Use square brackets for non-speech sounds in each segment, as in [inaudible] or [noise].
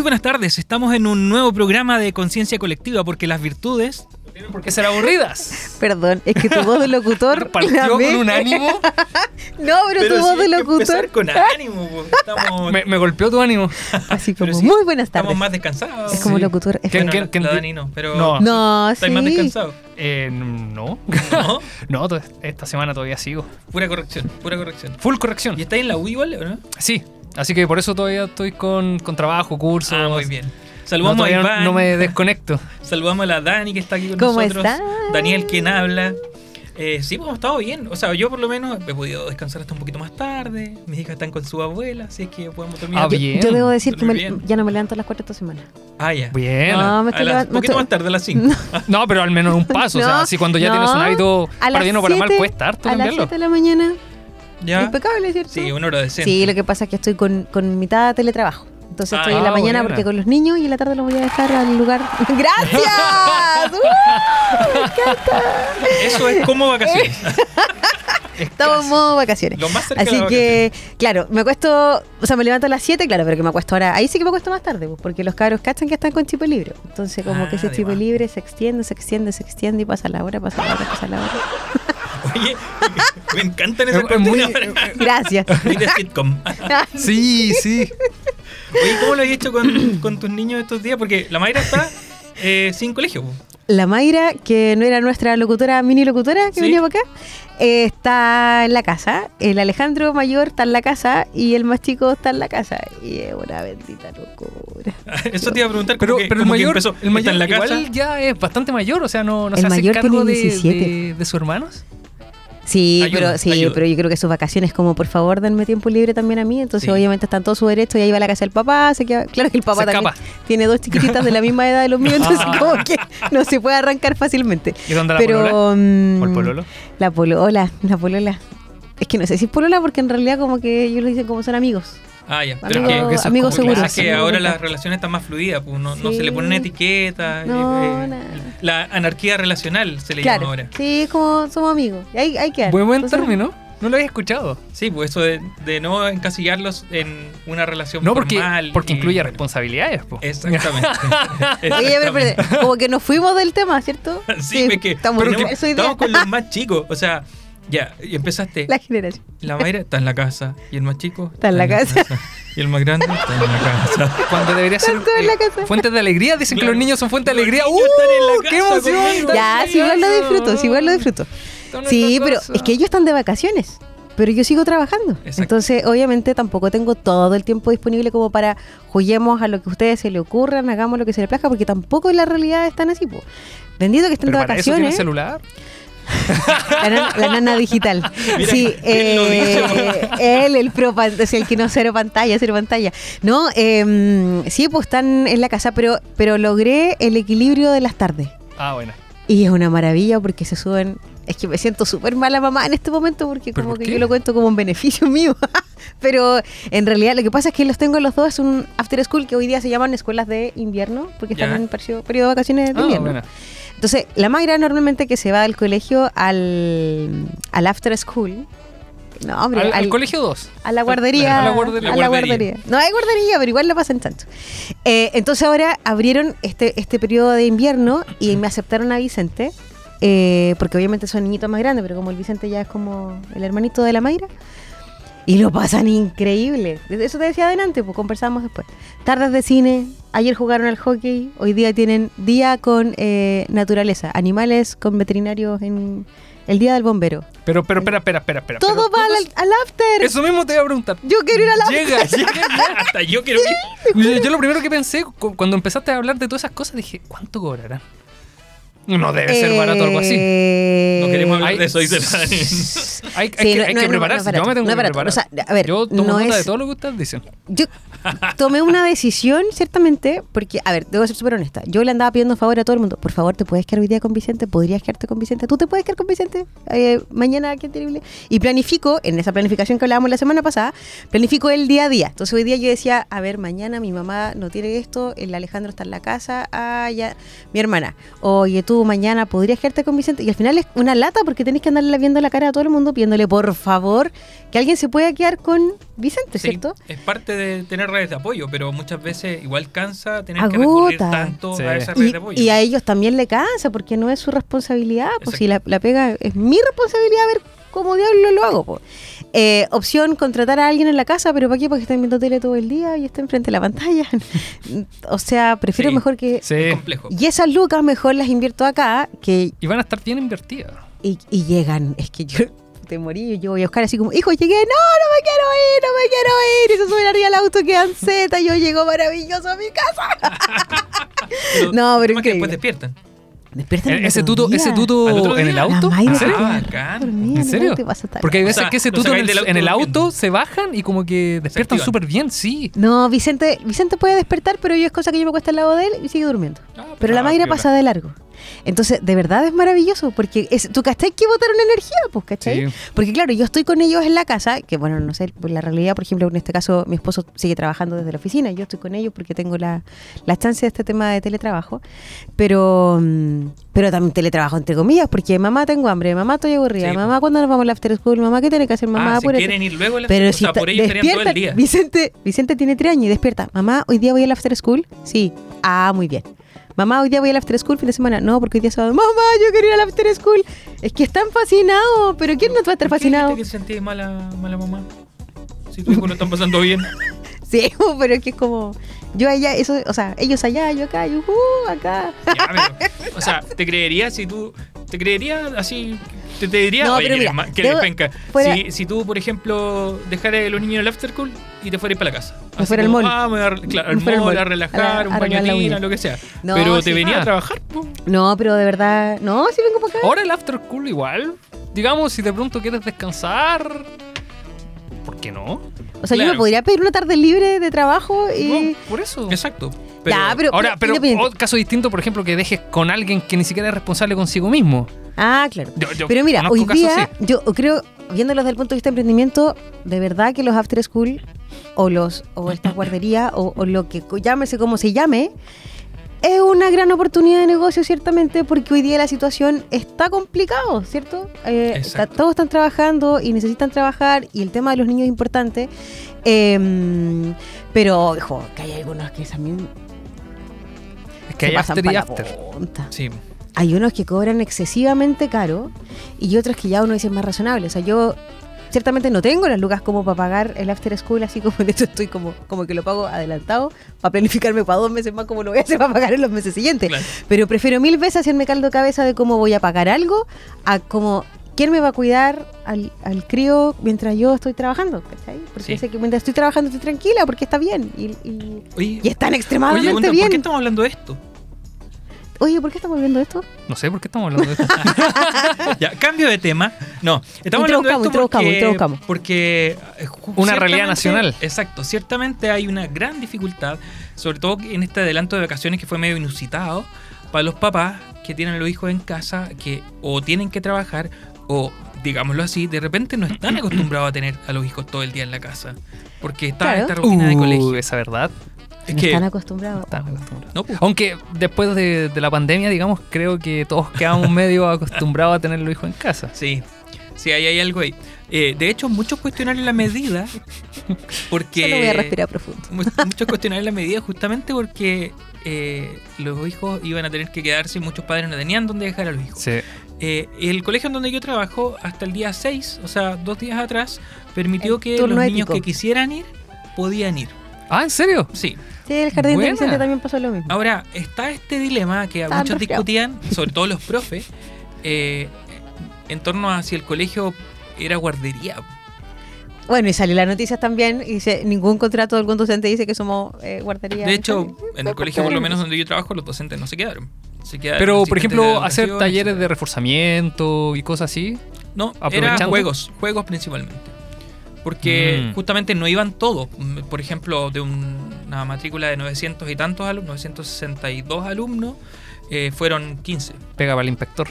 Muy buenas tardes, estamos en un nuevo programa de conciencia colectiva porque las virtudes no tienen por qué ser aburridas. [laughs] Perdón, es que tu voz de locutor. [laughs] Partió con un ánimo. [laughs] No, pero, tu voz de locutor. con ánimo, estamos, Me, me golpeó tu ánimo. Así como, sí, muy buenas tardes. estamos más descansados. Es como Sí. locutor. ¿Quién- FM. quién- quién la Dani no, pero No. No, ¿estáis más sí. descansados? Eh, no. ¿No? No, esta semana todavía sigo. Pura corrección, pura corrección. Full corrección. ¿Y estáis en la U igual o no? Sí, así que por eso todavía estoy con, con trabajo, cursos. Ah, muy bien. No, Saludamos todavía a no- Iván, no me desconecto. saludamos a la Dani que está aquí con ¿Cómo nosotros. estás? Daniel quien habla. Eh, sí, pues hemos estado bien. O sea, yo por lo menos he podido descansar hasta un poquito más tarde. Mis hijas están con su abuela, así es que podemos terminar. Ah, bien. Yo debo decir que me- ya no me levanto a las 4 esta semana. Ah, ya. Bien. No, me A estoy las- levant- un poquito estoy- más tarde, a las 5. [laughs] No, pero al menos un paso. o sea, No, así cuando ya no. tienes un hábito, para bien o para mal, cuesta harto A las cambiarlo. 7 de la mañana. ¿Ya? Impecable, ¿cierto? Sí, una hora decente. Sí, lo que pasa es que estoy con, con mitad de teletrabajo. Entonces Ah, estoy en la ah, mañana buena. porque con los niños y en la tarde los voy a dejar al lugar. [laughs] ¡Gracias! [laughs] ¡Uh! ¡Me encanta! Eso es como vacaciones. [laughs] Estamos en modo vacaciones. Lo más cerca de Así que, claro, me acuesto, o sea, me levanto a las 7, claro, pero que me acuesto ahora. Ahí sí que me acuesto más tarde, pues, porque los cabros cachan que están con chip libre. Entonces, como Ah, que ese de chip más. libre se extiende, se extiende, se extiende y pasa la hora, pasa la hora, pasa la hora. [laughs] Oye, me encantan esas Es- es muy-. Gracias. [laughs] Muy de sitcom. [laughs] Sí, sí. Oye, ¿cómo lo has hecho con, con tus niños estos días? Porque la Mayra está eh, sin colegio. La Mayra, que no era nuestra locutora, mini locutora, que Sí. venía para acá, eh, está en la casa. El Alejandro mayor está en la casa y el más chico está en la casa. Y es una bendita locura. Eso te iba a preguntar. Pero, como que- pero el mayor, empezó, el mayor está en la casa. igual ya es bastante mayor, o sea, no, no El se hace cargo tiene de, 17. de, de sus hermanos. Sí, Ayuda, pero sí, ayuda. pero yo creo que sus vacaciones como por favor denme tiempo libre también a mí, entonces Sí. obviamente están todos su derecho y ahí va a la casa del papá, se queda, claro que el papá Se también escapa. tiene dos chiquititas de la misma edad de los míos, entonces [laughs] como que no se puede arrancar fácilmente. ¿Y dónde la pero polola? mm, ¿O el pololo? La polola, la polola. Es que no sé si es polola porque en realidad como que ellos lo dicen como son amigos. Ah, ya. Pero Amigo- es que, que eso es es que ahora las relaciones están más fluidas. Pues no, no se le ponen etiquetas. No, eh, eh, nada. la anarquía relacional se le llama Claro, ahora. sí, es como somos amigos. Y ahí, ahí queda. Buen, buen término. No lo había escuchado. Sí, pues eso de, de no encasillarlos en una relación No, porque, formal. porque y- incluye responsabilidades. po. Exactamente. [laughs] Oye, pero, como que nos fuimos del tema, ¿cierto? [laughs] Sí, es que estamos, tenemos- estamos con los [laughs] más chicos. O sea, ya, y empezaste. La generación. La Mayra está en la casa. Y el más chico Está en la casa. Y el más grande está en la casa. [laughs] Cuando debería ser eh, casa. fuentes de alegría. Dicen que los niños son fuentes de alegría. ¡Uh! están en la ¡Qué casa emoción! Ya, sí, igual lo disfruto, sí, igual lo disfruto. Sí, pero casa. es que ellos están de vacaciones. Pero yo sigo trabajando. Exacto. Entonces, obviamente, tampoco tengo todo el tiempo disponible como para juguemos a lo que a ustedes se le ocurran, hagamos lo que se les plazca, porque tampoco en la realidad están así. po. Bendito que estén Pero de para eso tiene vacaciones. celular. La nana, la nana digital. Mira, sí, ¿quién lo dice, eh, él, el pro, pan- es el que no cero pantalla, cero pantalla. No, eh, sí, pues están en la casa, pero, pero logré el equilibrio de las tardes. Ah, bueno. Y es una maravilla porque se suben. Es que me siento súper mala mamá en este momento porque ¿Pero como que qué? yo lo cuento como un beneficio [laughs] mío. Pero en realidad lo que pasa es que los tengo los dos, es un after school que hoy día se llaman escuelas de invierno porque Ya. están en periodo, periodo de vacaciones de Ah, invierno. bueno. Entonces, la Mayra normalmente que se va del colegio al, al after school. No, hombre, Al, al al- colegio 2. a la guardería. A la guardería. a la guardería. No hay guardería, pero igual la pasan chancho. Eh, entonces ahora abrieron este, este periodo de invierno y me aceptaron a Vicente, eh, porque obviamente son niñitos más grandes, pero como el Vicente ya es como el hermanito de la Mayra. Y lo pasan increíble. De Eso te decía adelante, pues conversamos después. Tardes de cine, ayer jugaron al hockey, hoy día tienen día con eh, naturaleza, animales con veterinarios en el día del bombero. Pero, pero, espera, espera, espera. espera. Todo Pero va al, after. Eso mismo te iba a preguntar. Yo quiero ir al after. Llega, llega. [laughs] Hasta yo quiero ir. Yo, yo lo primero que pensé cu- cuando empezaste a hablar de todas esas cosas dije, ¿cuánto cobrarán? No debe ser barato algo así. Eh, No queremos hablar de eso, dice la [laughs] Dani. Hay, hay Sí, que, no- hay no, que no, prepararse. no yo me barato, tengo que barato. preparar. O sea, a ver, yo tomo no nota de todo lo que ustedes dicen. Yo tomé una decisión, ciertamente, porque, a ver, debo ser súper honesta. Yo le andaba pidiendo favor a todo el mundo. Por favor, ¿te puedes quedar hoy día con Vicente? ¿Podrías quedarte con Vicente? ¿Tú te puedes quedar con Vicente? Eh, mañana, qué terrible. Y planifico, en esa planificación que hablábamos la semana pasada, planifico el día a día. Entonces hoy día yo decía, a ver, mañana mi mamá no tiene esto, el Alejandro está en la casa, ah, ya, mi hermana. Oye, tú mañana podrías quedarte con Vicente. Y al final es una lata porque tenés que andarle viendo la cara a todo el mundo pidiéndole por favor que alguien se pueda quedar con Vicente, Sí, ¿cierto? es parte de tener redes de apoyo, pero muchas veces igual cansa tener que recurrir tanto Sí. a esa red Y, de apoyo. y a ellos también le cansa porque no es su responsabilidad. Pues Exacto. si la, la pega es mi responsabilidad ver cómo diablo lo hago. po. Eh, opción, contratar a alguien en la casa, pero ¿para qué? Porque estén viendo tele todo el día y estén frente a la pantalla. [laughs] o sea, prefiero Sí. mejor que... Sí. Es complejo. Y esas lucas mejor las invierto acá que Y van a estar bien invertidas. y, y llegan. Es que yo te morí, yo voy a buscar así como, hijo, llegué, no, no me quiero ir, no me quiero ir. Y se suben arriba al auto, quedan Z, yo llego maravilloso a mi casa. [laughs] Pero No, pero es que después despiertan. Despiertan el Ese otro tuto, ese ¿Al tuto en el auto. ¿En se serio? dormida ¿En serio? Porque hay O veces sea, que ese tuto en el, del en el auto auto se bajan y como que despiertan súper bien, sí. No, Vicente, Vicente puede despertar, pero yo es cosa que yo me cuesta al lado de él y sigue durmiendo. Ah, Pero la ah, Mayra pasa de largo. Entonces, de verdad es maravilloso, porque es, tú cachai que botaron energía, pues, ¿cachai? Sí. Porque claro, yo estoy con ellos en la casa, que bueno, no sé, pues la realidad, por ejemplo, en este caso, mi esposo sigue trabajando desde la oficina, yo estoy con ellos porque tengo la, la chance de este tema de teletrabajo, pero, mm, pero también teletrabajo entre comillas, porque mamá tengo hambre, mamá estoy aburrida, Sí, mamá cuándo nos vamos al after school, mamá qué tiene que hacer, mamá ah, si apúrate. quieren ir luego a la Pero o si sea, por ellos estarían todo el despierta, día. Vicente, Vicente tiene tres años y despierta. Mamá, hoy día voy al after school. Sí. Ah, muy bien. Mamá, hoy día voy al after school fin de semana. No, porque hoy día es sábado. Mamá, yo quiero ir al after school. Es que están fascinados. Pero ¿quién no va a estar ¿Por qué fascinado? que sentís mala, mala mamá? Si tu hijo lo están pasando bien. [laughs] Sí, [laughs] pero es que es como. Yo allá, eso, o sea, ellos allá, yo acá, yo uh, acá. Ya, pero, o sea, te creería si tú. Te creería así. Te, te diría. No, Oye, pero que mira, debo- penca. fuera- Si, si tú, por ejemplo, dejaras a los niños en el after school y te fueras para la casa. Me fuera al mall. Ah, me voy a, claro, al Me fuera al mall, mall. a relajar, A la- un a baño de lo que sea. No, pero sí. te venía Ah. a trabajar. po. No, pero de verdad. No, sí vengo para acá. Ahora el after school igual. Digamos, si de pronto quieres descansar. ¿Por qué no? O sea, yo me podría pedir una tarde libre de trabajo y. No, por eso. Exacto. Ya, pero- Ahora, pero caso distinto, por ejemplo, que dejes con alguien que ni siquiera es responsable consigo mismo. Ah, claro. Yo- yo Pero mira, hoy casos día, yo creo, viéndolos desde el punto de vista de emprendimiento, de verdad que los after school o los o estas [laughs] guarderías o, o lo que llámese como se llame, es una gran oportunidad de negocio, ciertamente, porque hoy día la situación está complicado, ¿cierto? Eh, está- todos están trabajando y necesitan trabajar y el tema de los niños es importante. Eh, pero, ojo, que hay algunos que también Es que hay pasan after y after. Sí. Hay unos que cobran excesivamente caro y otros que ya uno dice más razonable. O sea, yo ciertamente no tengo las lucas como para pagar el after school, así como [laughs] de hecho estoy como, como que lo pago adelantado para planificarme para dos meses más como lo voy a hacer para pagar en los meses siguientes. Claro. Pero prefiero mil veces hacerme caldo de cabeza de cómo voy a pagar algo a como quién me va a cuidar al, al crío mientras yo estoy trabajando. ¿cachai? Porque Sí. sé que mientras estoy trabajando estoy tranquila porque está bien y, y, Oye, y están oye, extremadamente bien. ¿por qué estamos hablando de esto? Oye, ¿por qué estamos viendo esto? No sé por qué estamos hablando de esto. [laughs] ya, cambio de tema. No, estamos hablando de esto porque, porque eh, Una realidad nacional. Exacto, ciertamente hay una gran dificultad, sobre todo en este adelanto de vacaciones que fue medio inusitado para los papás que tienen a los hijos en casa que o tienen que trabajar o digámoslo así, de repente no están acostumbrados a tener a los hijos todo el día en la casa. Porque está Claro. esta rutina de Uh, colegio. esa verdad. Es no que están acostumbrados. Están acostumbrados. no, pues, Aunque después de, de la pandemia, digamos, creo que todos quedamos [laughs] medio acostumbrados a tener los hijos en casa. Sí, sí, ahí hay algo ahí. Eh, de hecho, muchos cuestionaron la medida porque... Solo voy a respirar profundo. Mu- Muchos cuestionaron la medida justamente porque eh, los hijos iban a tener que quedarse y muchos padres no tenían dónde dejar a los hijos. Sí. Eh, el colegio en donde yo trabajo, hasta el día 6, o sea, dos días atrás, permitió El que los niños ético. que quisieran ir, podían ir. Ah, ¿en serio? Sí. Sí, el jardín Buena. de Vicente también pasó lo mismo. Ahora, está este dilema que muchos discutían, [laughs] sobre todo los profes, eh, en torno a si el colegio era guardería. Bueno, y salió la noticia también y dice, ningún contrato de algún docente dice que somos eh, guardería. De hecho, en el colegio, por lo menos donde yo trabajo, los docentes no se quedaron. Se quedaron Pero, por asistentes de ejemplo, hacer educación, talleres de etcétera. reforzamiento y cosas así. No, eran juegos, juegos principalmente. Porque Mm. justamente no iban todos. Por ejemplo, de un- una matrícula de 900 y tantos alumnos, 962 alumnos, eh, fueron 15. Pega para el inspector.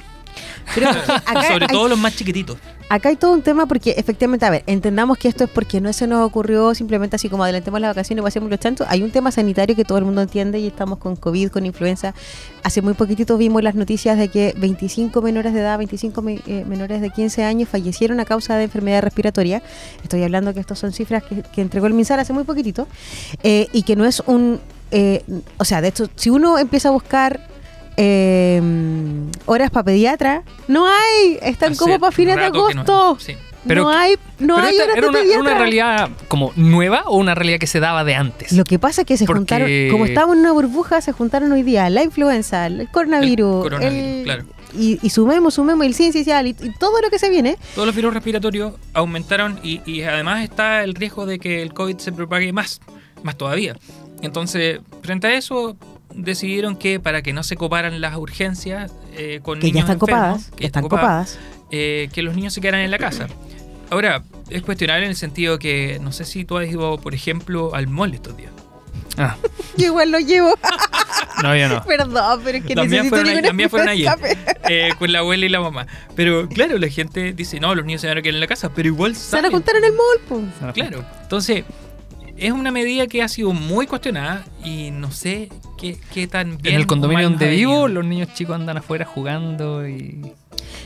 Pero [laughs] acá Sobre hay- todo los más chiquititos. Acá hay todo un tema porque efectivamente, a ver, entendamos que esto es porque no se nos ocurrió simplemente así como adelantemos las vacaciones y pasemos los chanchos. Hay un tema sanitario que todo el mundo entiende y estamos con COVID, con influenza. Hace muy poquitito vimos las noticias de que 25 menores de edad, 25 me- eh, menores de 15 años fallecieron a causa de enfermedad respiratoria. Estoy hablando que estas son cifras que, entregó el MinSal hace muy poquitito eh, y que no es un... eh, o sea, de hecho, si uno empieza a buscar... eh, horas para pediatra, no hay, están Hace como para fines de no agosto. Sí. Pero no hay, no Pero hay horas era una, pediatra. una realidad como nueva o una realidad que se daba de antes. Lo que pasa es que se Porque- juntaron, como estábamos en una burbuja, se juntaron hoy día la influenza, el coronavirus, El coronavirus, el- claro. y, y sumemos, sumemos el ciencia social y, y todo lo que se viene. Todos los virus respiratorios aumentaron y, y además está el riesgo de que el COVID se propague más, más todavía. Entonces, frente a eso, decidieron que para que no se coparan las urgencias eh, con Que ya niños están enfermos, copadas, que están copadas. eh, que los niños se quedaran en la casa. Ahora, es cuestionable en el sentido que no sé si tú has ido, por ejemplo, al mall estos días. Ah, [laughs] Yo igual lo llevo. [laughs] no, yo no. Perdón, pero es que También necesito fueron, también fueron ayer, escape. eh, con la abuela y la mamá. Pero claro, la gente dice, no, los niños se van a quedar en la casa, pero igual Se van a salen. juntar en el mall, pues. Claro. Entonces, es una medida que ha sido muy cuestionada y no sé qué, qué tan bien. En el condominio donde vivo, los niños chicos andan afuera jugando y.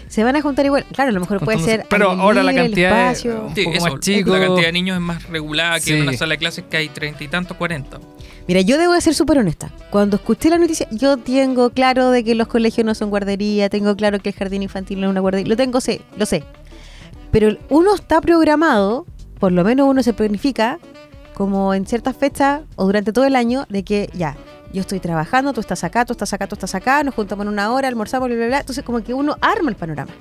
Se van a juntar igual. Claro, a lo mejor puede ser. Pero aire ahora la libre, cantidad de- Sí, eso, más chico. La cantidad de niños es más regulada que Sí. en una sala de clases que hay treinta y tantos, cuarenta. Mira, yo debo de ser súper honesta. Cuando escuché la noticia, yo tengo claro de que los colegios no son guardería, tengo claro que el jardín infantil no es una guardería, lo tengo, sé, lo sé. Pero uno está programado, por lo menos uno se planifica, como en ciertas fechas o durante todo el año, de que ya, yo estoy trabajando, tú estás acá, tú estás acá, tú estás acá, nos juntamos en una hora, almorzamos, bla, bla, bla. Entonces, como que uno arma el panorama.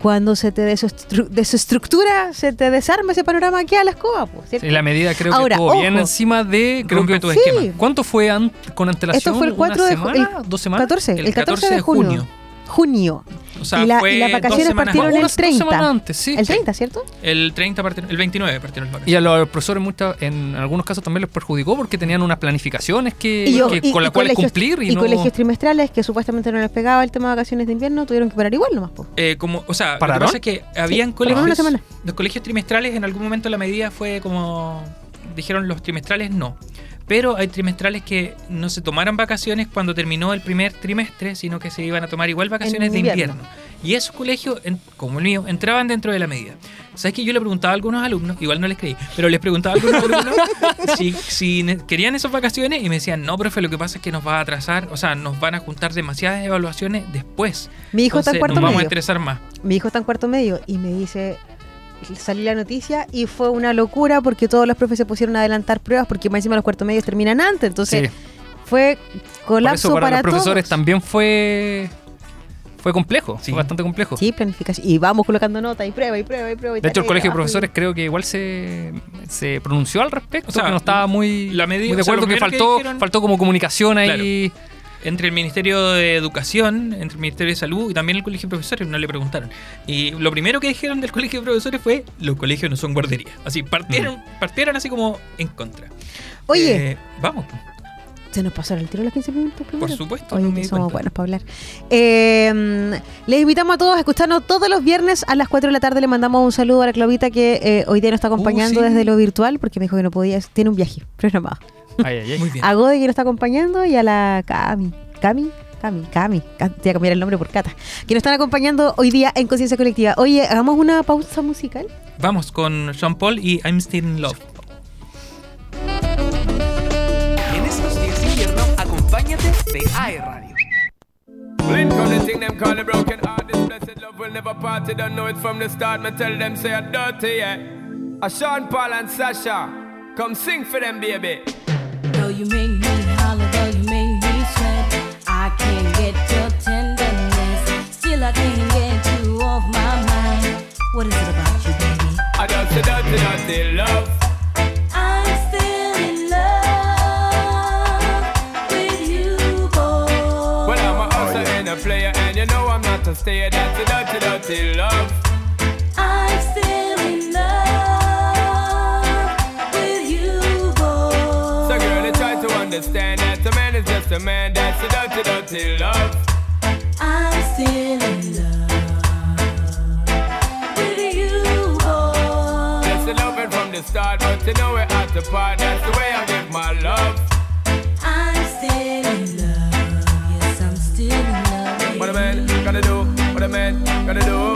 Cuando se te desestru- desestructura, se te desarma ese panorama, queda la escoba, pues, la medida creo Ahora, que estuvo bien encima de. Creo que, tu Sí. esquema. ¿Cuánto fue an- con antelación? Esto fue el 4 ¿Una de ju- semana? el ¿Dos semanas? 14, el, 14, de junio. Junio. O sea, y, la- fue y las dos vacaciones semanas partieron más. el Unas dos 30. semanas antes, sí. El Sí. 30, ¿cierto? El 30 partieron, el 29 partieron los Y a los profesores muchas, en algunos casos también les perjudicó porque tenían unas planificaciones que, yo- que- y- con las cuales colegios- cumplir y, y no... colegios trimestrales que supuestamente no les pegaba el tema de vacaciones de invierno, tuvieron que parar igual nomás. po. Eh, como, o sea, lo que ¿Pararon? pasa es que habían por lo menos colegios, una semana. los colegios trimestrales en algún momento la medida fue como dijeron los trimestrales no, pero hay trimestrales que no se tomaran vacaciones cuando terminó el primer trimestre, sino que se iban a tomar igual vacaciones de invierno. Y esos colegios, como el mío, entraban dentro de la medida. ¿Sabes que yo le preguntaba a algunos alumnos, igual no les creí, pero les preguntaba a algunos [laughs] alumnos si, querían esas vacaciones y me decían, no, profe, lo que pasa es que nos va a atrasar, o sea, nos van a juntar demasiadas evaluaciones después. Mi hijo está en cuarto nos vamos a medio. estresar más. Mi hijo está en cuarto medio y me dice, salí la noticia y fue una locura porque todos los profes se pusieron a adelantar pruebas porque más encima los cuartos medios terminan antes. Entonces Sí. fue Por colapso eso para, para, los profesores todos. también fue fue complejo, Sí. fue bastante complejo. Sí, planificación. Y vamos colocando notas y prueba y prueba y prueba. y De hecho, el colegio de y- profesores creo que igual se, se pronunció al respecto, O sea, que no estaba muy, la medida- muy de o sea, acuerdo, que faltó, dijeron- faltó como comunicación ahí. Entre el Ministerio de Educación, entre el Ministerio de Salud y también el Colegio de Profesores, no le preguntaron. Y lo primero que dijeron del Colegio de Profesores fue, los colegios no son guarderías. Así, partieron, partieron así como en contra. Oye, Eh, vamos, se nos pasaron el tiro los 15 minutos primero. por supuesto. Oye, no me somos buenos para hablar. Eh, les invitamos a todos a escucharnos todos los viernes a las 4 de la tarde. Le mandamos un saludo a la Claudita que eh, hoy día nos está acompañando Uh, sí. desde lo virtual porque me dijo que no podía, tiene un viaje programado. Ay, ay, ay. Muy bien. A Gode que nos está acompañando y a la Cami. Cami, Cami, Cami. Ca- Te voy a cambiar el nombre por Cata. Que nos están acompañando hoy día en Conciencia Colectiva. Oye, hagamos una pausa musical. Vamos con Sean Paul y I'm Still in Love. En estos días de invierno, acompáñate de AE Radio. Blink on the thing them call the broken heart. This blessed love will never part. You don't know it from the start. Me tell them say I'm dirty, yeah. A Sean Paul and Sasha, come sing for them, baby. Though you make me holler, though you make me sweat, I can't get your tenderness. Still, I can't get you off my mind. What is it about you, baby? I just a dirty, dirty love. I'm still in love with you, boy. Well, I'm a hustler oh, and a player, and you know I'm not a stayer. That's a dirty, dirty love. A man is just a man. That's a dirty, dirty love. I'm still in love with you, boy. That's the loving from the start, but you know we're at the part. That's the way I give my love. I'm still in love. Yes, I'm still in love. What a man gotta do, what a man gotta do.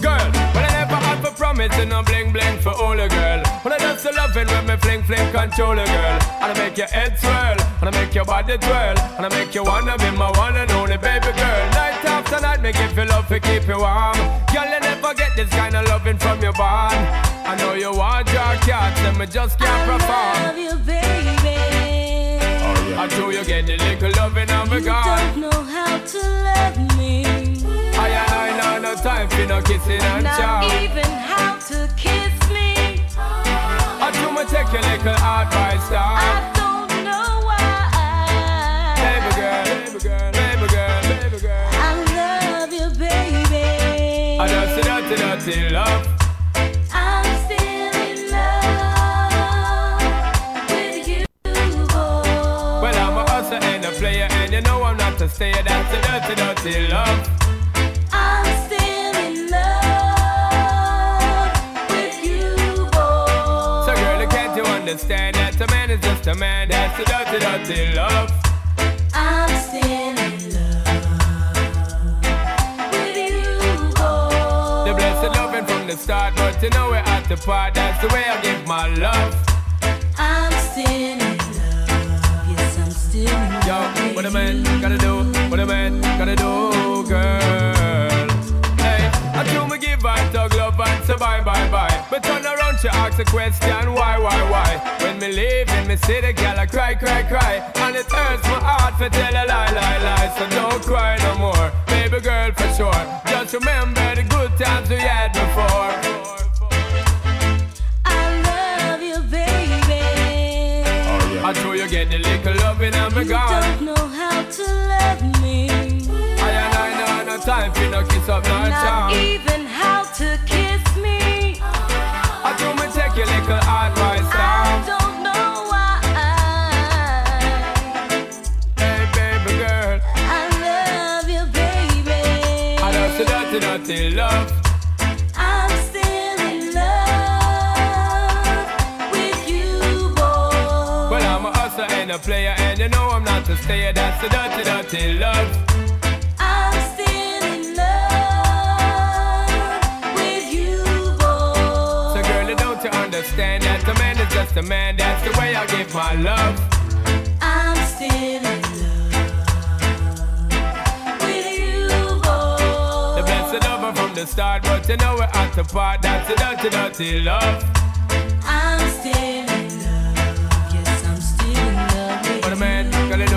Girl, when I never had for promise and no bling bling for all a girl. When I just the loving when me fling fling control a girl. And I make your head swirl, and I make your body twirl, and I make you wanna be my one and only baby girl. Night after night, me give you love to keep you warm. Girl, you never get this kind of loving from your bond. I know you want your cats, and me just can't perform. I love you, baby. Oh, I do you get the little loving of a You don't know how to love me. I and I know no time for no kissing and Not chow. even how to kiss me. I do me take your little advice down. Dirty, dirty, love. I'm still in love with you, boy. Well, I'm a hustler and a player, and you know I'm not a stayer. That's a dirty, dirty love. I'm still in love with you, boy. So, girl, can't you understand that a man is just a man? That's a dirty, dirty love. I'm still from the start, but you know we're at the part. That's the way I give my love. I'm still in love. Yes, I'm still in love. Yo, what a man gotta do, what a man gotta do, girl. Hey, I do me give love and say bye, bye, bye. But turn around, she ask a question, why, why, why? When me leave in me city, girl, I cry, cry, cry. And it hurts my heart for tell a lie, lie, lie. So don't cry no more, baby girl, for sure. Just remember the good times we had before. I love you, baby. Oh, I know you get the little loving and me You gone. don't know how to love me. I and I know no time for no kiss up, no Not charm. even how to kiss me. I do me take your little advice I don't know why. Hey, baby girl. I love you, baby. I love the dirty, dirty love. I'm still in love with you, boy. Well, I'm a hustler and a player, and you know I'm not a stayer. That's the dirty, dirty love. Just a man? That's the way I give my love. I'm still in love with you, boy. The blessed lover from the start, but you know we're at the part. That's the dirty, dirty love. I'm still in love. Yes, I'm still in love with What a man gotta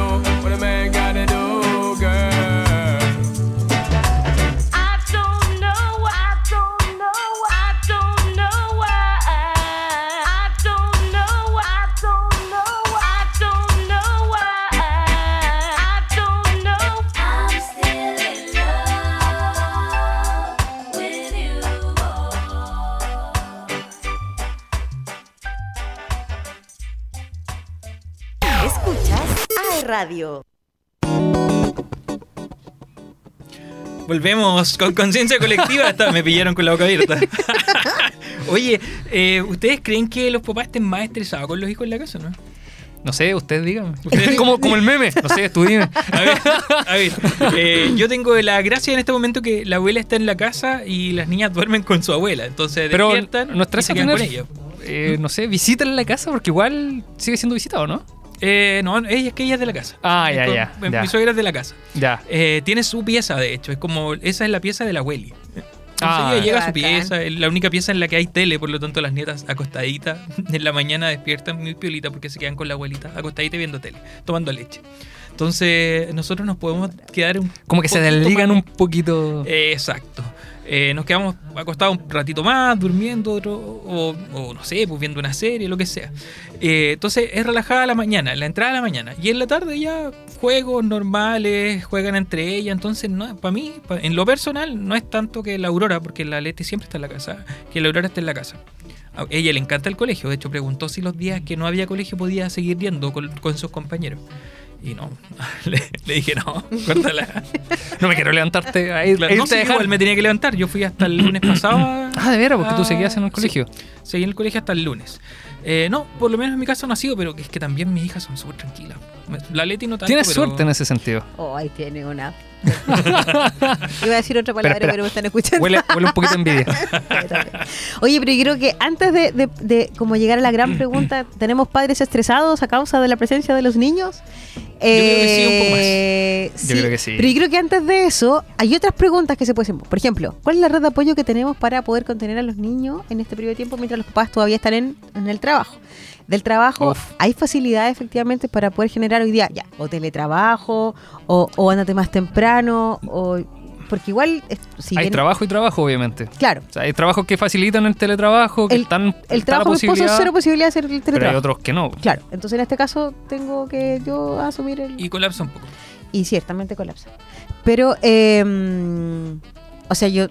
Radio. Volvemos con conciencia colectiva. Hasta me pillaron con la boca abierta. [laughs] Oye, eh, ¿ustedes creen que los papás estén más estresados con los hijos en la casa, no? No sé, usted dígame. Usted- [laughs] como, como el meme. No sé, tú dime. A ver, a ver eh, yo tengo la gracia en este momento que la abuela está en la casa y las niñas duermen con su abuela. Entonces Pero despiertan no y se estresa quedan tener, con ella. eh, no sé, visítala en la casa porque igual sigue siendo visitado, ¿no? Eh, no, ella es que ella es de la casa. Ah, ya, ya, Mi ya. suegra es de la casa. Ya. Eh, tiene su pieza, de hecho. Es como, esa es la pieza de la abueli. Entonces Ah, ella llega a su pieza, es la única pieza en la que hay tele, por lo tanto las nietas acostaditas [laughs] en la mañana despiertan muy piolita porque se quedan con la abuelita acostadita viendo tele, tomando leche. Entonces nosotros nos podemos quedar un Como que se desligan un poquito. Eh, Exacto. Eh, nos quedamos acostados un ratito más, durmiendo otro, o, o no sé, pues viendo una serie, lo que sea. Eh, entonces es relajada la mañana, la entrada de la mañana. Y en la tarde ya juegos normales, juegan entre ellas. Entonces, no, para mí, en lo personal, no es tanto que la Aurora, porque la Leti siempre está en la casa, que la Aurora esté en la casa. A ella le encanta el colegio, de hecho preguntó si los días que no había colegio podía seguir yendo con, con sus compañeros. Y no, [laughs] le, le dije no, córtala. [laughs] No me quiero levantarte a ir, Claro, a no, sí, a dejar. igual me tenía que levantar. Yo fui hasta el lunes [coughs] pasado. a- Ah, de veras, porque tú seguías en el sí, colegio. seguí en el colegio hasta el lunes. Eh, no, por lo menos en mi caso no ha sido, pero es que también mis hijas son súper tranquilas. La Leti no tanto, Tienes pero- suerte en ese sentido. Oh, ahí tiene una. [laughs] Iba a decir otra palabra, pero me están escuchando. Huele, huele un poquito de envidia. [laughs] Oye, pero yo creo que antes de, de- de como llegar a la gran pregunta, [clears throat] ¿tenemos padres estresados a causa de la presencia de los niños? creo que sí, un poco más. Eh, Yo creo que sí. Pero yo creo que antes de eso, hay otras preguntas que se pueden hacer. Por ejemplo, ¿cuál es la red de apoyo que tenemos para poder contener a los niños en este periodo de tiempo mientras los papás todavía están en, en el trabajo? Del trabajo, Uf. hay facilidades efectivamente para poder generar hoy día, ya, o teletrabajo, o, o ándate más temprano, o porque igual, si hay bien- trabajo y trabajo, obviamente. claro, O sea, hay trabajos que facilitan el teletrabajo, que El- están el está la trabajo posibilidad, cero posibilidad de hacer el pero hay teletrabajo. otros que no. Claro, entonces en este caso tengo que yo asumir el... Y colapsa un poco. Y ciertamente colapsa. Pero, eh, o sea, yo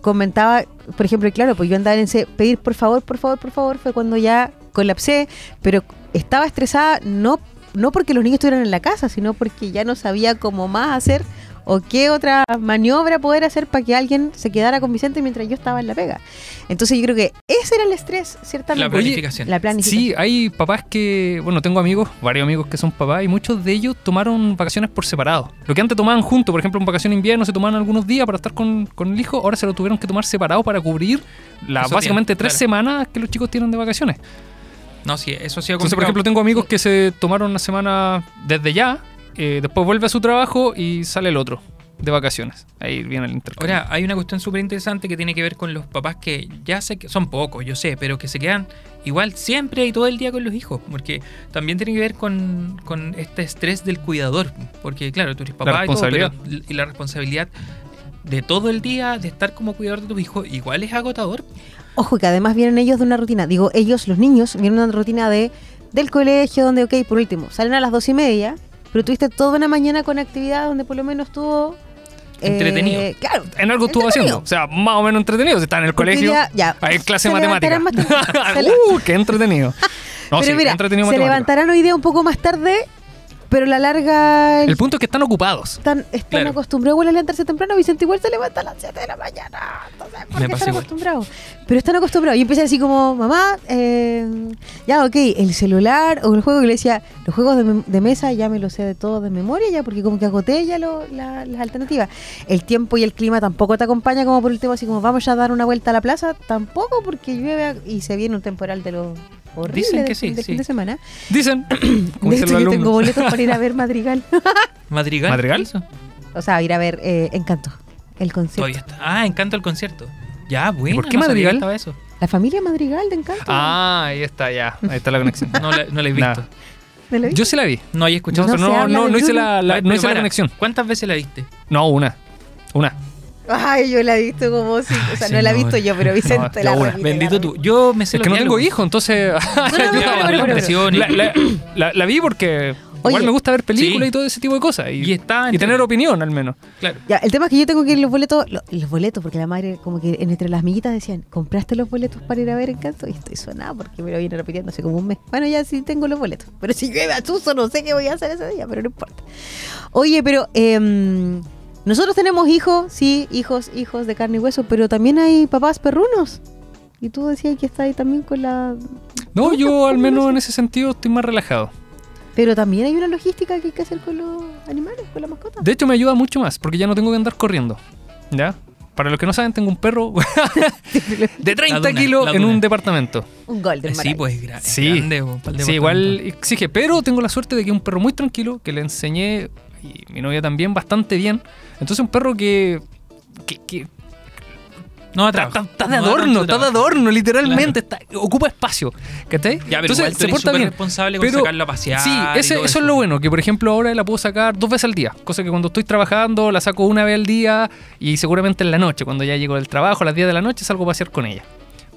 comentaba, por ejemplo, y claro, pues yo andaba en ese pedir por favor, por favor, por favor, fue cuando ya colapsé, pero estaba estresada no, no porque los niños estuvieran en la casa, sino porque ya no sabía cómo más hacer o qué otra maniobra poder hacer para que alguien se quedara con Vicente mientras yo estaba en la pega. Entonces yo creo que ese era el estrés, ciertamente. La planificación. La planificación. Sí, hay papás que, bueno, tengo amigos, varios amigos que son papás, y muchos de ellos tomaron vacaciones por separado. Lo que antes tomaban juntos, por ejemplo, en vacaciones de invierno se tomaban algunos días para estar con, con el hijo, ahora se lo tuvieron que tomar separado para cubrir las básicamente tiene, tres claro. semanas que los chicos tienen de vacaciones. No, sí, eso sí ha Entonces, por ejemplo, tengo amigos que se tomaron una semana desde ya, eh, después vuelve a su trabajo y sale el otro de vacaciones. Ahí viene el intercambio. Ahora, hay una cuestión súper interesante que tiene que ver con los papás que ya sé que son pocos, yo sé, pero que se quedan igual siempre y todo el día con los hijos, porque también tiene que ver con, con este estrés del cuidador, porque claro, tú eres papá y, todo, responsabilidad. pero- y la responsabilidad de todo el día de estar como cuidador de tus hijos igual es agotador. Ojo, que además vienen ellos de una rutina. Digo, ellos, los niños, vienen de una rutina de del colegio, donde, ok, por último, salen a las dos y media, pero tuviste toda una mañana con actividad donde por lo menos estuvo... eh, Entretenido. claro. en algo estuvo haciendo. O sea, más o menos entretenido. Si está en el colegio, ya- ya, hay clase [laughs] se de le- ¡Uh, qué entretenido! [laughs] No, pero sí, mira, entretenido se levantarán hoy día un poco más tarde, pero la larga... El punto es que están ocupados. están, están Claro. acostumbrados a levantarse temprano. Vicente igual se levanta a las 7 de la mañana. Entonces, ¿por qué están igual. acostumbrados? Pero están acostumbrados. Y empieza así como, mamá, eh, ya, ok, el celular o el juego que le decía, los juegos de, de mesa ya me los sé de todo de memoria ya, porque como que agoté ya lo- la- las alternativas. El tiempo y el clima tampoco te acompaña como por último, así como vamos ya a dar una vuelta a la plaza, tampoco porque llueve y se viene un temporal de los Dicen que sí, sí. fin de semana. Dicen, [coughs] De hecho, tengo boletos para ir a ver [laughs] Madrigal. Madrigal. ¿Madrigal? Eso. o sea, ir a ver eh, Encanto, el concierto. Todavía está. Ah, encanto el concierto. Ya, bueno. por qué no sabía Madrigal? que estaba eso. La familia Madrigal de Encanto. Ah, ahí está, ya. Ahí está la conexión. No la, no la he visto. Yo se la vi. No hay escuchado. No no, no, de hice la, la- hice la conexión. ¿Cuántas veces la viste? No, una. Una. Ay, yo la he visto como si. O sea, no la he visto yo, pero Vicente No, la repite, Bendito la tú. Yo me sé Es los que no tengo hijo, entonces. la, la- [clears throat] la- la vi porque Oye. igual me gusta ver películas Sí. y todo ese tipo de cosas. Y, Y está y tener opinión, al menos. Claro. Ya, el tema es que yo tengo que ir los boletos, lo- los boletos, porque la madre, como que entre las amiguitas decían, ¿compraste los boletos para ir a ver Encanto? Y estoy sonada porque me lo viene repitiendo hace como un mes. Bueno, ya sí tengo los boletos. Pero si llueve a chuzo, no sé qué voy a hacer ese día, pero no importa. Oye, pero em, nosotros tenemos hijos, sí, hijos, hijos de carne y hueso, pero también hay papás perrunos. Y tú decías que está ahí también con la... No, yo al ¿cómo menos eso? en ese sentido estoy más relajado. Pero también hay una logística que hay que hacer con los animales, con la mascota. De hecho, me ayuda mucho más porque ya no tengo que andar corriendo. ¿Ya? Para los que no saben, tengo un perro [laughs] de 30 La duna, kilos en un departamento. Un golden Eh, Sí, pues es Sí. grande. pa'l Sí, igual exige, pero tengo la suerte de que es un perro muy tranquilo, que le enseñé, y mi novia también, bastante bien. Entonces, un perro que. que, que No está, está- está de No adorno, está de adorno, literalmente. está- ocupa espacio. ¿Cachai? Ya, pero igual tú eres súper responsable con sacarlo a pasear Sí, ese- eso eso. es lo bueno, que por ejemplo ahora la puedo sacar dos veces al día. Cosa que cuando estoy trabajando la saco una vez al día y seguramente en la noche, cuando ya llego del trabajo, a las 10 de la noche, salgo a pasear con ella.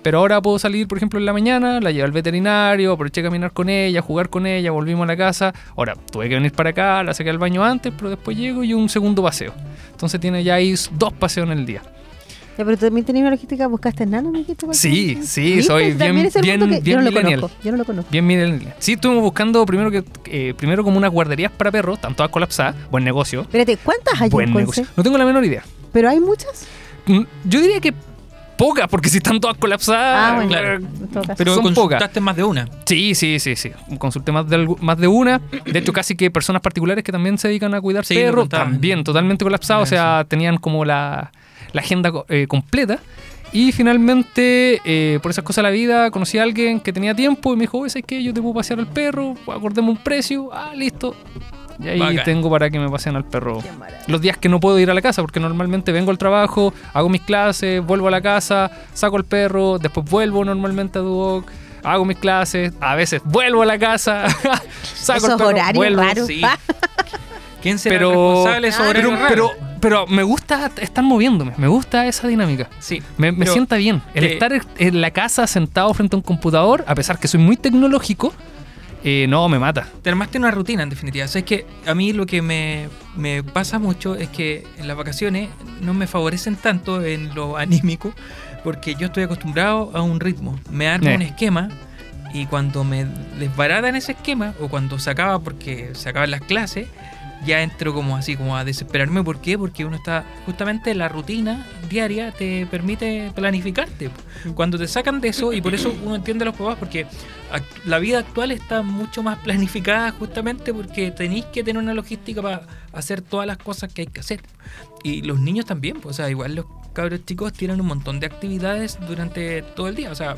Pero ahora puedo salir, por ejemplo, en la mañana, la llevo al veterinario, aproveché a caminar con ella, jugar con ella, volvimos a la casa. Ahora, tuve que venir para acá, la saqué al baño antes, pero después llego y un segundo paseo. Entonces tiene ya ahí dos paseos en el día. Ya, pero también tenías una logística, buscaste nano, me dijiste. Sí, sí, ¿Viste? soy bien- bien- bien yo no lo millennial. conozco. Yo no lo conozco. Bien, miren. Sí, estuvimos buscando primero que eh, primero como unas guarderías para perros, están todas colapsadas, buen negocio. Espérate, ¿cuántas hay Buen en negocio. No tengo la menor idea. ¿Pero hay muchas? Mm, Yo diría que pocas, porque si están todas colapsadas. Ah, bueno. claro. Pero Son consultaste más de una. Sí, sí, sí, sí. Consulté más de, más de una. De hecho, casi que personas particulares que también se dedican a cuidar Sí, perros, también totalmente colapsados. O sea, tenían como la, la agenda eh, completa. Y finalmente, eh, por esas cosas de la vida, conocí a alguien que tenía tiempo y me dijo, ¿sabes qué? Yo te puedo pasear al perro, acordemos un precio. Ah, listo. Y ahí Bacán. tengo para que me pasen al perro. Los días que no puedo ir a la casa, porque normalmente vengo al trabajo, hago mis clases, vuelvo a la casa, saco al perro, después vuelvo normalmente a Duoc, hago mis clases, a veces vuelvo a la casa, [laughs] saco Esos horarios vuelvo. raros. Sí. [laughs] ¿Quién será Pero, el responsable de pero, pero, pero me gusta estar moviéndome, me gusta esa dinámica. Sí. Me, sienta bien. El te- estar en la casa sentado frente a un computador, a pesar que soy muy tecnológico, eh, no, me mata. Te armaste una rutina, en definitiva. O sea, es que a mí lo que me, me pasa mucho es que en las vacaciones no me favorecen tanto en lo anímico, porque yo estoy acostumbrado a un ritmo. Me armo Eh. un esquema y cuando me desbarata en ese esquema, o cuando se acaba porque se acaban las clases, ya entro como así, como a desesperarme. ¿Por qué? Porque uno está, justamente la rutina diaria te permite planificarte. Cuando te sacan de eso, y por eso uno entiende a los papás, porque la vida actual está mucho más planificada justamente porque tenéis que tener una logística para hacer todas las cosas que hay que hacer. Y los niños también, pues, o sea, igual los cabros chicos tienen un montón de actividades durante todo el día. O sea,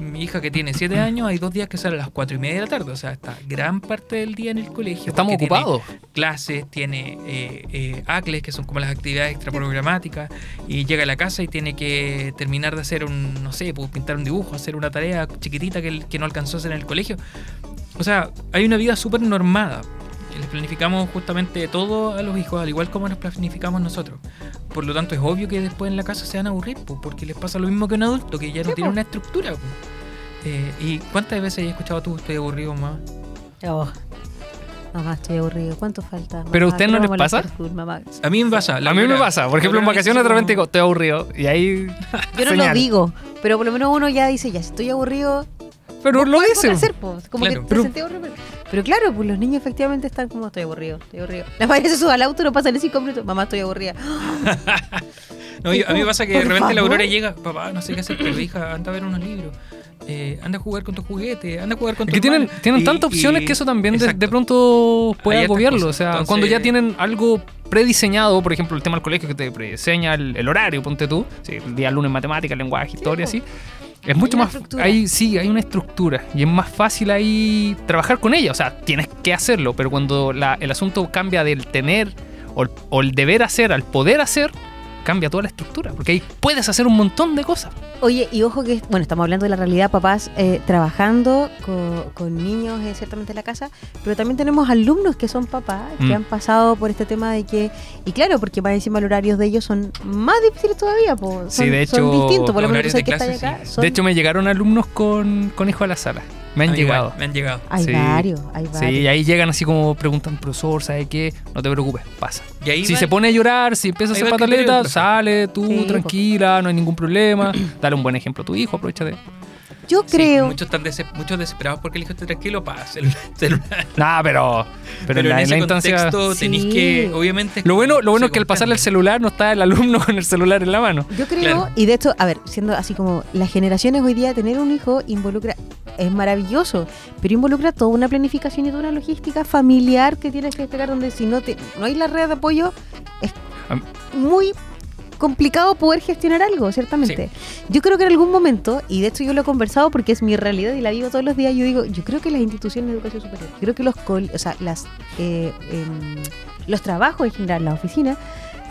mi hija que tiene 7 años, hay dos días que sale a las 4 y media de la tarde. O sea, está gran parte del día en el colegio. Estamos porque tiene ocupados. clases, tiene eh, eh, ACLES, que son como las actividades extraprogramáticas, y llega a la casa y tiene que terminar de hacer un, no sé, pues, pintar un dibujo, hacer una tarea chiquitita que, que no alcanzó a hacer en el colegio. O sea, hay una vida súper normada. Les planificamos justamente todo a los hijos, al igual como nos planificamos nosotros. Por lo tanto, es obvio que después en la casa se van a aburrir, pues, porque les pasa lo mismo que a un adulto, que ya no tiene una estructura. pues. Eh, ¿Y cuántas veces has escuchado tú, estoy aburrido, mamá? Oh. Mamá, estoy aburrido. ¿Cuánto falta? ¿Pero a usted no les pasa? mamá. A mí me pasa. A mí me pasa. Por ejemplo, en vacaciones de repente digo, estoy aburrido. Y ahí. [laughs] Yo no lo digo, pero por lo menos uno ya dice, ya, si estoy aburrido, Pero lo ¿Qué dice. hacer, po? Como Claro. que te Pero- sentí aburrido. Pero, pero claro, pues los niños efectivamente están como, estoy aburrido, estoy aburrido. La madre se sube al auto, no pasan ni cinco minutos, mamá, estoy aburrida. [laughs] No, yo- a mí me pasa que de repente la. Aurora llega, papá, no sé qué hacer, pero hija, anda a ver unos libros. Eh, anda a jugar con tus juguetes, anda a jugar con Es tu que tienen, tienen tantas opciones y- que eso también de, pronto puede hartas agobiarlo. O sea, Entonces- cuando ya tienen algo prediseñado, por ejemplo, el tema del colegio que te prediseña el, el horario, ponte tú, sí, el día lunes matemáticas, lenguaje, historia, así. Es mucho más. estructura. Sí, hay una estructura y es más fácil ahí trabajar con ella. O sea, tienes que hacerlo, pero cuando la- el asunto cambia del tener o el, o el deber hacer al poder hacer, cambia toda la estructura. Porque ahí puedes hacer un montón de cosas. Oye, y ojo que, bueno, estamos hablando de la realidad, papás eh, trabajando con, con niños eh, ciertamente en la casa, pero también tenemos alumnos que son papás, que Mm. han pasado por este tema de que, y claro, porque más encima los horarios de ellos son más difíciles todavía, po. Sí, son, de son hecho, distintos, por lo menos de que clase, acá. sí. son- De hecho, me llegaron alumnos con, con hijo a la sala. Me han A mí igual, llegado. me han llegado. hay sí. varios, hay varios. Sí, y ahí llegan así como preguntan, profesor, ¿sabe qué? No te preocupes, pasa. Y ahí Si va se pone a llorar, si empieza a hacer criterio pataleta, sale tú Sí, tranquila, no hay ningún problema. Dale un buen ejemplo a tu hijo, aprovecha de. Yo Sí, creo, muchos están des- muchos desesperados porque el hijo esté tranquilo para [laughs] celular. celular. Nah, pero. Pero, Pero, en, la, en ese instancia. contexto tenéis Sí. que, obviamente... Lo bueno, lo bueno es que al pasarle el celular no está el alumno [laughs] con el celular en la mano. Yo creo, Claro. y de hecho, a ver, siendo así como las generaciones hoy día, tener un hijo involucra, es maravilloso, pero involucra toda una planificación y toda una logística familiar que tienes que destacar donde si no te, no hay la red de apoyo, es muy complicado poder gestionar algo, ciertamente. Yo creo que en algún momento, y de hecho yo lo he conversado porque es mi realidad y la vivo todos los días, yo digo, yo creo que las instituciones de educación superior, creo que los o sea, las eh, em, los trabajos en general, las oficinas,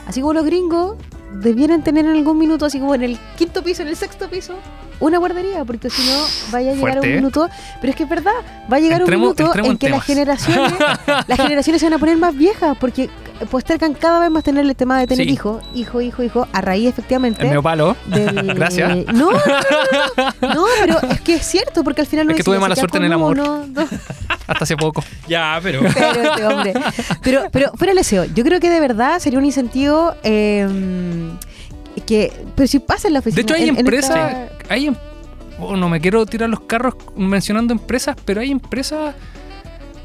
así como los gringos, debieran tener en algún minuto, así como en el quinto piso, en el sexto piso, una guardería, porque si no vaya a llegar Fuerte, un ¿eh? minuto, pero es que es verdad, va a llegar Entremos- un minuto en que las generaciones, las [laughs] generaciones se van a poner más viejas, porque postergan cada vez más tener el tema de tener Sí. hijo, hijo, hijo, hijo, a raíz efectivamente El neopalo. del- [laughs] Gracias. No, no, no, no, no, pero es que es cierto, porque al final uno Es que tuve mala suerte en el amor. uno, dos, [laughs] Hasta hace poco. Ya, pero... [laughs] pero este hombre. Pero, pero fuera el deseo, yo creo que de verdad sería un incentivo eh, Porque, pero si pasa en la oficina. De hecho, hay empresas. esta- Hay, em- oh, no me quiero tirar los carros mencionando empresas, pero hay empresas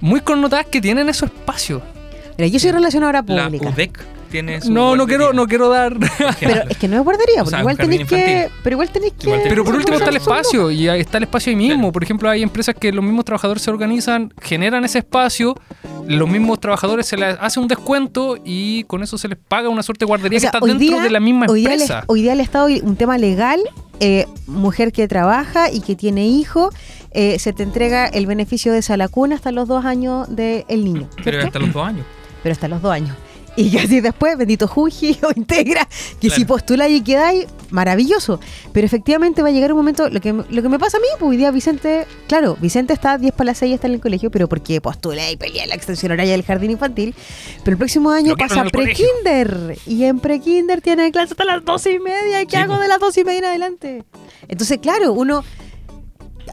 muy connotadas que tienen esos espacios. Mira, yo soy relacionadora La pública. UDEC tiene su No, no guardería, quiero, no quiero dar. [laughs] [laughs] Pero es que no es guardería, O porque sea, igual jardín tenéis que. infantil. Pero igual tenéis que. Igual tenés Pero por último está el espacio y ahí está el espacio ahí mismo. Claro. Por ejemplo, hay empresas que los mismos trabajadores se organizan, generan ese espacio, los mismos trabajadores se les hace un descuento y con eso se les paga una suerte de guardería O sea, que está hoy dentro día- de la misma hoy día el- empresa. hoy día el Estado, un tema legal, eh, mujer que trabaja y que tiene hijo, eh, se te entrega el beneficio de esa lacuna hasta los dos años del niño. Pero ¿cierto? hasta los dos años. Pero hasta los dos años. Y que así después, bendito Juji [laughs] o Integra, que Claro. si postuláis y quedáis, maravilloso. Pero efectivamente va a llegar un momento, lo que, lo que me pasa a mí, pues hoy día Vicente, claro, Vicente está 10 para las 6 está en el colegio, pero porque postulé y peleé la extensión horaria del jardín infantil. Pero el próximo año pasa colegio. pre-kinder. Y en pre-kinder tiene clase hasta las 12 y media. ¿Y qué Sí, hago pues. de las 12 y media en adelante? Entonces, claro, uno...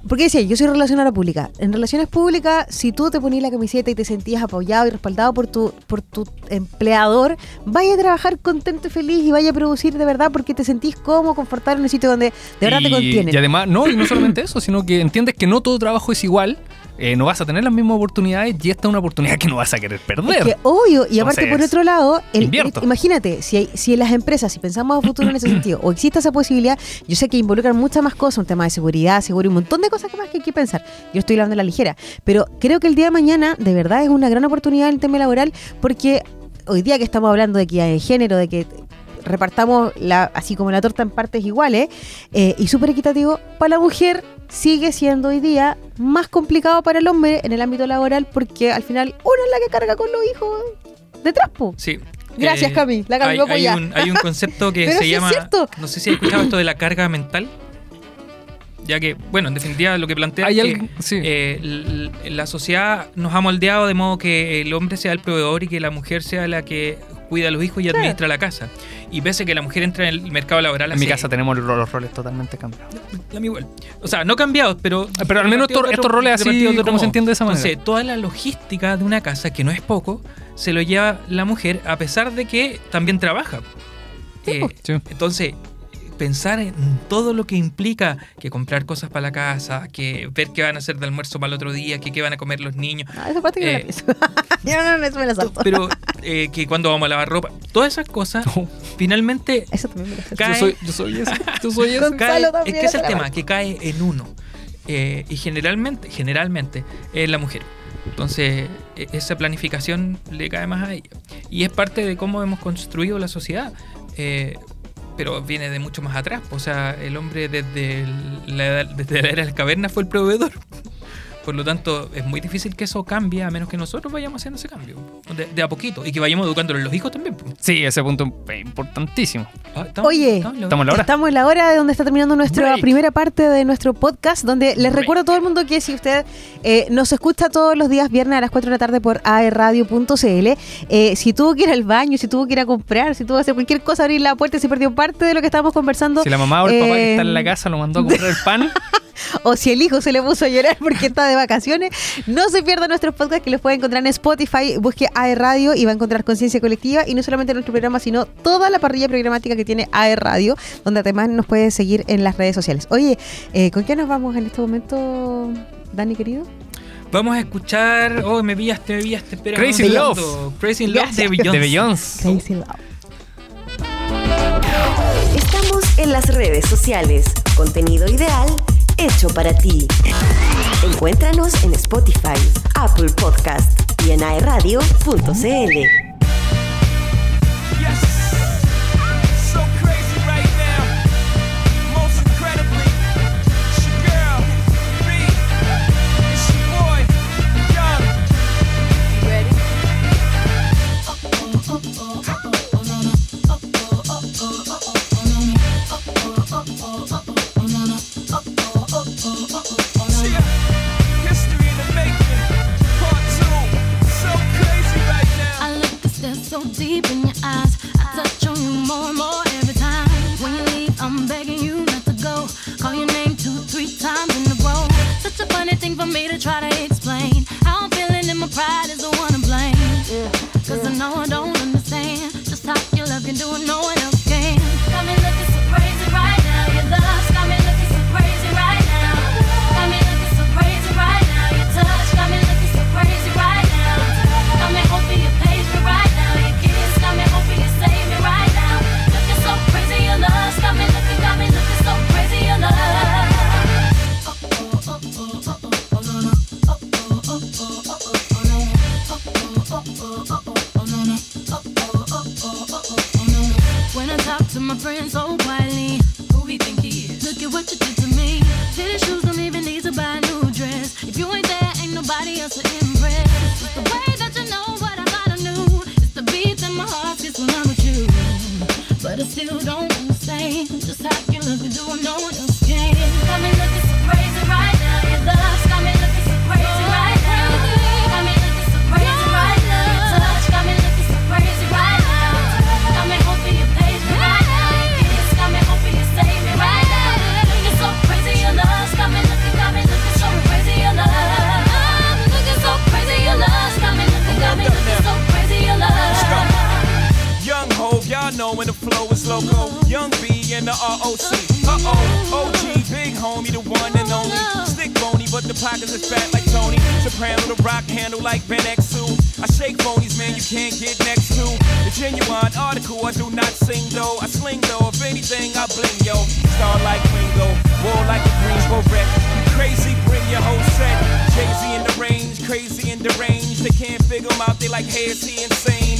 Porque decía, yo soy relacionadora pública. En relaciones públicas, si tú te ponías la camiseta y te sentías apoyado y respaldado por tu, por tu empleador, vaya a trabajar contento y feliz y vaya a producir de verdad porque te sentís cómodo, confortable en un sitio donde de verdad te contienen. Y además, no, y no solamente eso, sino que entiendes que no todo trabajo es igual, eh, no vas a tener las mismas oportunidades y esta es una oportunidad que no vas a querer perder. Es que obvio, y aparte por otro lado, el- imagínate, si, hay, si en las empresas, si pensamos a futuro en ese sentido, o existe esa posibilidad, yo sé que involucran muchas más cosas, un tema de seguridad, seguro y un montón de cosas que más que hay que pensar. Yo estoy hablando de la ligera, pero creo que el día de mañana de verdad es una gran oportunidad en el tema laboral porque hoy día que estamos hablando de equidad de género, de que repartamos la, así como la torta en partes iguales eh, y súper equitativo, para la mujer sigue siendo hoy día más complicado para el hombre en el ámbito laboral porque al final uno es la que carga con los hijos detrás, po. Sí. Gracias, Cami. La Cami hay, hay un, hay un concepto que [laughs] Pero se sí es llama. cierto. No sé si has escuchado esto de la carga mental. Ya que, bueno, en definitiva lo que plantea Hay es que sí. eh, la sociedad nos ha moldeado de modo que el hombre sea el proveedor y que la mujer sea la que cuida a los hijos y administra la casa. Y pese a que la mujer entra en el mercado laboral en mi casa tenemos los, los roles totalmente cambiados. a mí igual. O sea, no cambiados, pero. Pero al menos estos- roles así como se entiende de esa manera. Entonces, toda la logística de una casa, que no es poco, se lo lleva la mujer, a pesar de que también trabaja. Eh, Sí. entonces, pensar en todo lo que implica que comprar cosas para la casa, que ver qué van a hacer de almuerzo para el otro día, que qué van a comer los niños. Ah, esa parte que no la Eh, pienso. [laughs] Yo no, no, eso me la salto. Pero eh, que cuando vamos a lavar ropa, todas esas cosas, finalmente Eso también me salto. cae, Yo soy, yo soy ese. Yo soy ese. Cae- es que es el tema, que cae en uno. Eh, y generalmente, generalmente es la mujer. Entonces, e- esa planificación le cae más a ella. Y es parte de cómo hemos construido la sociedad. Eh, pero viene de mucho más atrás. O sea, el hombre desde el- la, desde la era de las cavernas fue el proveedor. Por lo tanto, es muy difícil que eso cambie a menos que nosotros vayamos haciendo ese cambio. De, de a poquito. Y que vayamos educándolo en los hijos también. Sí, ese punto es importantísimo. Ah, estamos- Oye, estamos en la- hora. Estamos en la hora de donde está terminando nuestra Break. primera parte de nuestro podcast, donde les Break. recuerdo a todo el mundo que si usted eh, nos escucha todos los días viernes a las 4 de la tarde por aerradio.cl, eh, si tuvo que ir al baño, si tuvo que ir a comprar, si tuvo que hacer cualquier cosa, abrir la puerta y se perdió parte de lo que estábamos conversando, Si la mamá o el papá que está en la Eh, casa lo mandó a comprar el pan, [laughs] [laughs] o si el hijo se le puso a llorar porque está de vacaciones, no se pierda nuestros podcasts que los puede encontrar en Spotify, busque AE Radio y va a encontrar Conciencia Colectiva y no solamente nuestro programa, sino toda la parrilla programática que tiene AE Radio, donde además nos puede seguir en las redes sociales. Oye, eh, ¿con qué nos vamos en este momento, Dani querido? Vamos a escuchar. Oh, me pillaste, me pillaste. Espera Crazy. Love. Crazy Love Gracias. de [laughs] Beyoncé. de Beyoncé. Crazy Love. Estamos en las redes sociales. Contenido ideal hecho para ti. Encuéntranos en Spotify, Apple Podcast y en aeradio.cl. still don't understand just how you look do can. Got me looking is loco. Young B and the ROC. Uh oh, OG, big homie, the one and only. Stick bony, but the pockets is fat like Tony. Soprano, the rock handle like Ben X2. I shake phonies, man, you can't get next to. The genuine article, I do not sing though. I sling though, if anything, I bling yo. Star like Ringo, war like a Greensboro wreck. Crazy, bring your whole set. Crazy in the range, crazy in the range. They can't figure him out, they like, hey, is he insane?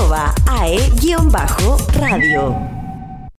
arroba ae-radio.